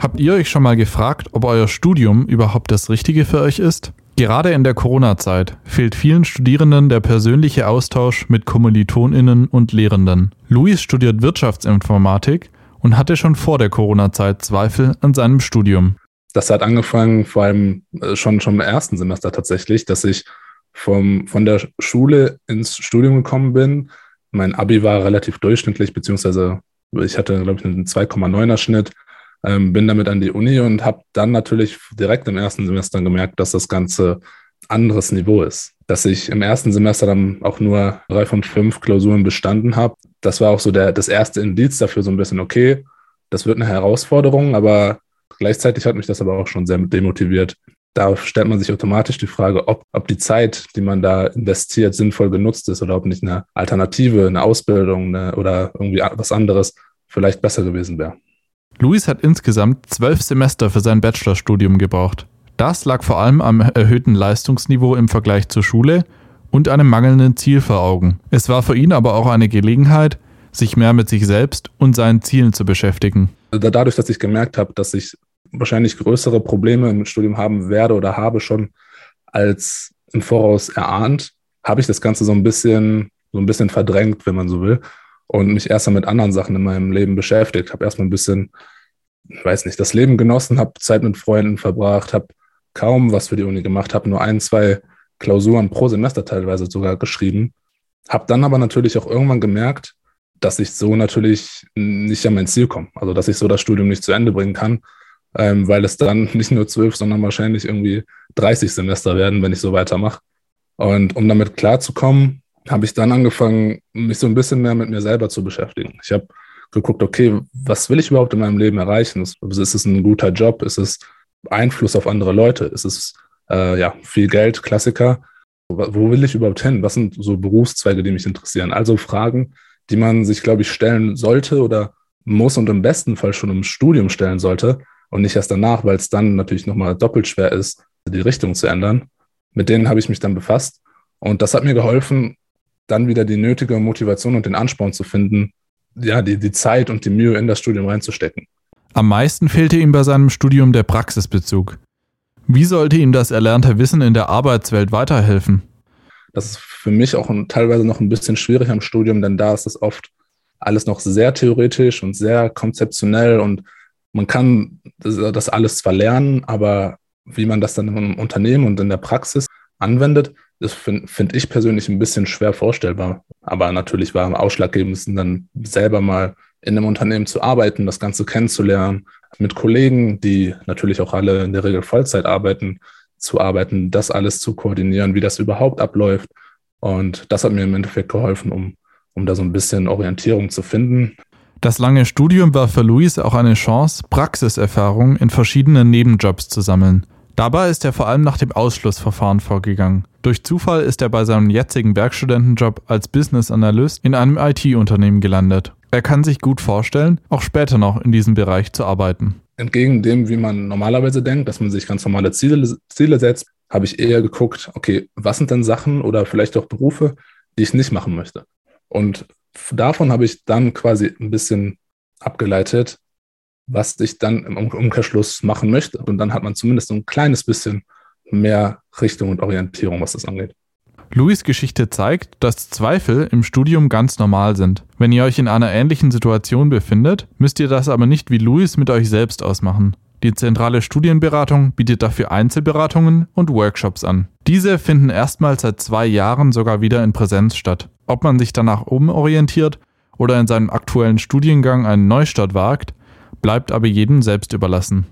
Habt ihr euch schon mal gefragt, ob euer Studium überhaupt das Richtige für euch ist? Gerade in der Corona-Zeit fehlt vielen Studierenden der persönliche Austausch mit KommilitonInnen und Lehrenden. Luis studiert Wirtschaftsinformatik und hatte schon vor der Corona-Zeit Zweifel an seinem Studium. Das hat angefangen, vor allem äh, schon, schon im ersten Semester tatsächlich, dass ich vom, von der Schule ins Studium gekommen bin. Mein Abi war relativ durchschnittlich, beziehungsweise ich hatte, glaube ich, einen 2,9er Schnitt ähm, bin damit an die Uni und habe dann natürlich direkt im ersten Semester gemerkt, dass das Ganze anderes Niveau ist. Dass ich im ersten Semester dann auch nur drei von fünf Klausuren bestanden habe. Das war auch so der, das erste Indiz dafür, so ein bisschen, okay, das wird eine Herausforderung, aber gleichzeitig hat mich das aber auch schon sehr demotiviert. Da stellt man sich automatisch die Frage, ob, ob die Zeit, die man da investiert, sinnvoll genutzt ist oder ob nicht eine Alternative, eine Ausbildung eine, oder irgendwie was anderes vielleicht besser gewesen wäre. Luis hat insgesamt zwölf Semester für sein Bachelorstudium gebraucht. Das lag vor allem am erhöhten Leistungsniveau im Vergleich zur Schule und einem mangelnden Ziel vor Augen. Es war für ihn aber auch eine Gelegenheit, sich mehr mit sich selbst und seinen Zielen zu beschäftigen. Dadurch, dass ich gemerkt habe, dass ich wahrscheinlich größere Probleme im Studium haben werde oder habe schon als im Voraus erahnt, habe ich das Ganze so ein bisschen, so ein bisschen verdrängt, wenn man so will, und mich erstmal mit anderen Sachen in meinem Leben beschäftigt. Habe erstmal ein bisschen, weiß nicht, das Leben genossen, habe Zeit mit Freunden verbracht, habe kaum was für die Uni gemacht, habe nur ein, zwei Klausuren pro Semester teilweise sogar geschrieben. Habe dann aber natürlich auch irgendwann gemerkt, dass ich so natürlich nicht an mein Ziel komme. Also dass ich so das Studium nicht zu Ende bringen kann, ähm, weil es dann nicht nur zwölf, sondern wahrscheinlich irgendwie 30 Semester werden, wenn ich so weitermache. Und um damit klarzukommen, habe ich dann angefangen, mich so ein bisschen mehr mit mir selber zu beschäftigen. Ich habe geguckt, okay, was will ich überhaupt in meinem Leben erreichen? Ist, ist es ein guter Job? Ist es Einfluss auf andere Leute? Ist es äh, ja, viel Geld, Klassiker? Wo will ich überhaupt hin? Was sind so Berufszweige, die mich interessieren? Also Fragen, die man sich, glaube ich, stellen sollte oder muss und im besten Fall schon im Studium stellen sollte und nicht erst danach, weil es dann natürlich nochmal doppelt schwer ist, die Richtung zu ändern. Mit denen habe ich mich dann befasst und das hat mir geholfen, dann wieder die nötige Motivation und den Ansporn zu finden, ja, die, die Zeit und die Mühe in das Studium reinzustecken. Am meisten fehlte ihm bei seinem Studium der Praxisbezug. Wie sollte ihm das erlernte Wissen in der Arbeitswelt weiterhelfen? Das ist für mich auch ein, teilweise noch ein bisschen schwierig am Studium, denn da ist es oft alles noch sehr theoretisch und sehr konzeptionell und man kann das, das alles zwar lernen, aber wie man das dann im Unternehmen und in der Praxis anwendet, das finde find ich persönlich ein bisschen schwer vorstellbar. Aber natürlich war am ausschlaggebendsten dann selber mal in einem Unternehmen zu arbeiten, das Ganze kennenzulernen, mit Kollegen, die natürlich auch alle in der Regel Vollzeit arbeiten, zu arbeiten, das alles zu koordinieren, wie das überhaupt abläuft. Und das hat mir im Endeffekt geholfen, um, um da so ein bisschen Orientierung zu finden. Das lange Studium war für Luis auch eine Chance, Praxiserfahrung in verschiedenen Nebenjobs zu sammeln. Dabei ist er vor allem nach dem Ausschlussverfahren vorgegangen. Durch Zufall ist er bei seinem jetzigen Werkstudentenjob als Business Analyst in einem IT-Unternehmen gelandet. Er kann sich gut vorstellen, auch später noch in diesem Bereich zu arbeiten. Entgegen dem, wie man normalerweise denkt, dass man sich ganz normale Ziele, Ziele setzt, habe ich eher geguckt, okay, was sind denn Sachen oder vielleicht auch Berufe, die ich nicht machen möchte? Und davon habe ich dann quasi ein bisschen abgeleitet, was ich dann im Umkehrschluss machen möchte. Und dann hat man zumindest ein kleines bisschen mehr Richtung und Orientierung, was das angeht. Louis Geschichte zeigt, dass Zweifel im Studium ganz normal sind. Wenn ihr euch in einer ähnlichen Situation befindet, müsst ihr das aber nicht wie Louis mit euch selbst ausmachen. Die zentrale Studienberatung bietet dafür Einzelberatungen und Workshops an. Diese finden erstmals seit zwei Jahren sogar wieder in Präsenz statt. Ob man sich danach umorientiert oder in seinem aktuellen Studiengang einen Neustart wagt, bleibt aber jedem selbst überlassen.